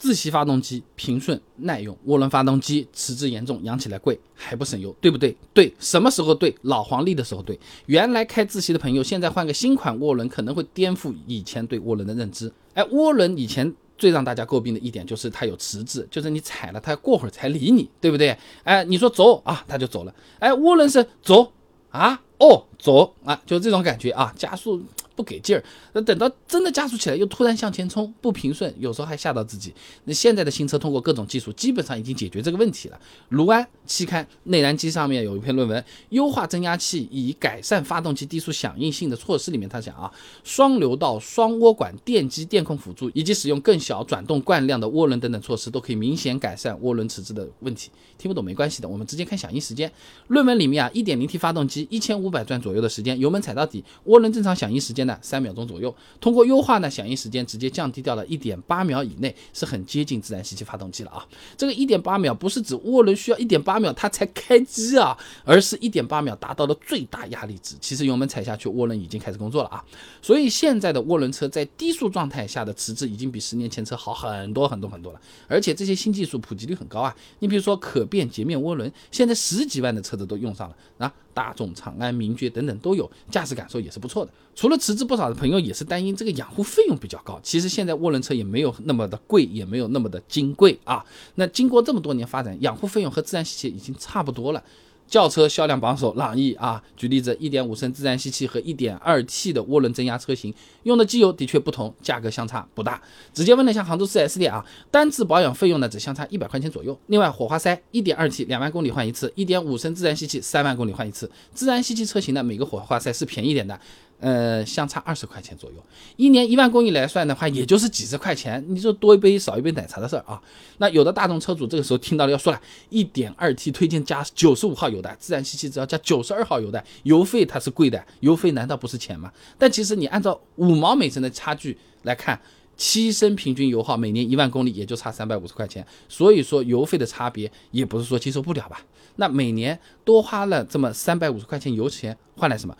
自吸发动机平顺耐用，涡轮发动机迟滞严重，养起来贵还不省油，对不对？对，什么时候对？老黄历的时候对。原来开自吸的朋友，现在换个新款涡轮，可能会颠覆以前对涡轮的认知。哎，涡轮以前最让大家诟病的一点就是它有迟滞，就是你踩了它过会儿才理你，对不对？哎，你说走啊，它就走了。哎，涡轮是走啊，哦，走啊，就是这种感觉啊，加速。不给劲儿，那等到真的加速起来，又突然向前冲，不平顺，有时候还吓到自己。那现在的新车通过各种技术，基本上已经解决这个问题了。卢安期刊内燃机上面有一篇论文，优化增压器以改善发动机低速响应性的措施里面，他讲啊，双流道双涡管电机电控辅助，以及使用更小转动惯量的涡轮等等措施，都可以明显改善涡轮迟滞的问题。听不懂没关系的，我们直接看响应时间。论文里面啊，1.0T 发动机1500转左右的时间，油门踩到底，涡轮正常响应时间呢？三秒钟左右，通过优化呢，响应时间直接降低掉了一点八秒以内，是很接近自然吸气发动机了啊。这个一点八秒不是指涡轮需要一点八秒它才开机啊，而是一点八秒达到了最大压力值。其实油门踩下去，涡轮已经开始工作了啊。所以现在的涡轮车在低速状态下的迟滞已经比十年前车好很多很多很多了，而且这些新技术普及率很高啊。你比如说可变截面涡轮，现在十几万的车子都用上了啊。大众、长安、名爵等等都有，驾驶感受也是不错的。除了辞职，不少的朋友也是担心这个养护费用比较高。其实现在涡轮车也没有那么的贵，也没有那么的金贵啊。那经过这么多年发展，养护费用和自然吸气已经差不多了。轿车销量榜首朗逸啊，举例子，一点五升自然吸气和一点二 T 的涡轮增压车型用的机油的确不同，价格相差不大。直接问了一下杭州 4S 店啊，单次保养费用呢只相差一百块钱左右。另外，火花塞一点二 T 两万公里换一次，一点五升自然吸气三万公里换一次。自然吸气车型呢，每个火花塞是便宜点的。呃，相差二十块钱左右，一年一万公里来算的话，也就是几十块钱，你说多一杯少一杯奶茶的事儿啊。那有的大众车主这个时候听到了要说了，一点二 T 推荐加九十五号油的，自然吸气只要加九十二号油的，油费它是贵的，油费难道不是钱吗？但其实你按照五毛每升的差距来看，七升平均油耗每年一万公里也就差三百五十块钱，所以说油费的差别也不是说接受不了吧？那每年多花了这么三百五十块钱油钱，换来什么？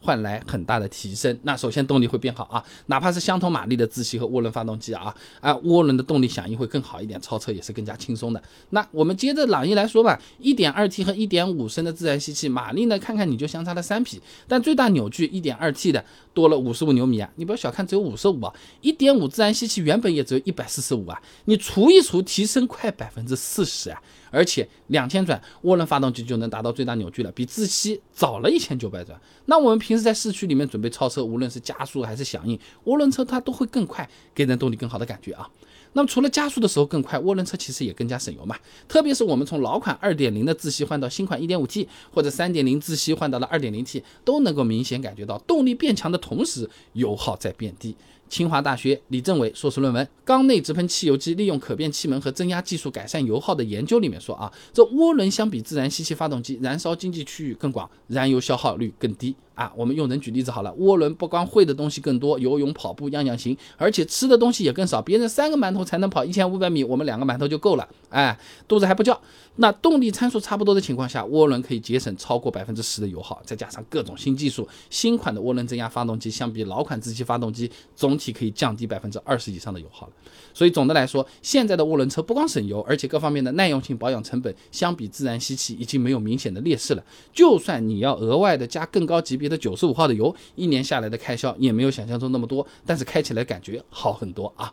换来很大的提升，那首先动力会变好啊，哪怕是相同马力的自吸和涡轮发动机啊，啊涡轮的动力响应会更好一点，超车也是更加轻松的。那我们接着朗逸来说吧，一点二 T 和一点五升的自然吸气马力呢，看看你就相差了三匹，但最大扭矩一点二 T 的多了五十五牛米啊，你不要小看只有五十五啊，一点五自然吸气原本也只有一百四十五啊，你除一除，提升快百分之四十啊。而且两千转涡轮发动机就能达到最大扭矩了，比自吸早了一千九百转。那我们平时在市区里面准备超车，无论是加速还是响应，涡轮车它都会更快，给人动力更好的感觉啊。那么除了加速的时候更快，涡轮车其实也更加省油嘛。特别是我们从老款二点零的自吸换到新款一点五 T，或者三点零自吸换到了二点零 T，都能够明显感觉到动力变强的同时，油耗在变低。清华大学李政委硕士论文《缸内直喷汽油机利用可变气门和增压技术改善油耗的研究》里面说啊，这涡轮相比自然吸气发动机，燃烧经济区域更广，燃油消耗率更低。啊，我们用人举例子好了，涡轮不光会的东西更多，游泳、跑步样样行，而且吃的东西也更少。别人三个馒头才能跑一千五百米，我们两个馒头就够了，哎，肚子还不叫。那动力参数差不多的情况下，涡轮可以节省超过百分之十的油耗，再加上各种新技术，新款的涡轮增压发动机相比老款自吸发动机，总体可以降低百分之二十以上的油耗了。所以总的来说，现在的涡轮车不光省油，而且各方面的耐用性、保养成本相比自然吸气已经没有明显的劣势了。就算你要额外的加更高级别，的九十五号的油，一年下来的开销也没有想象中那么多，但是开起来感觉好很多啊。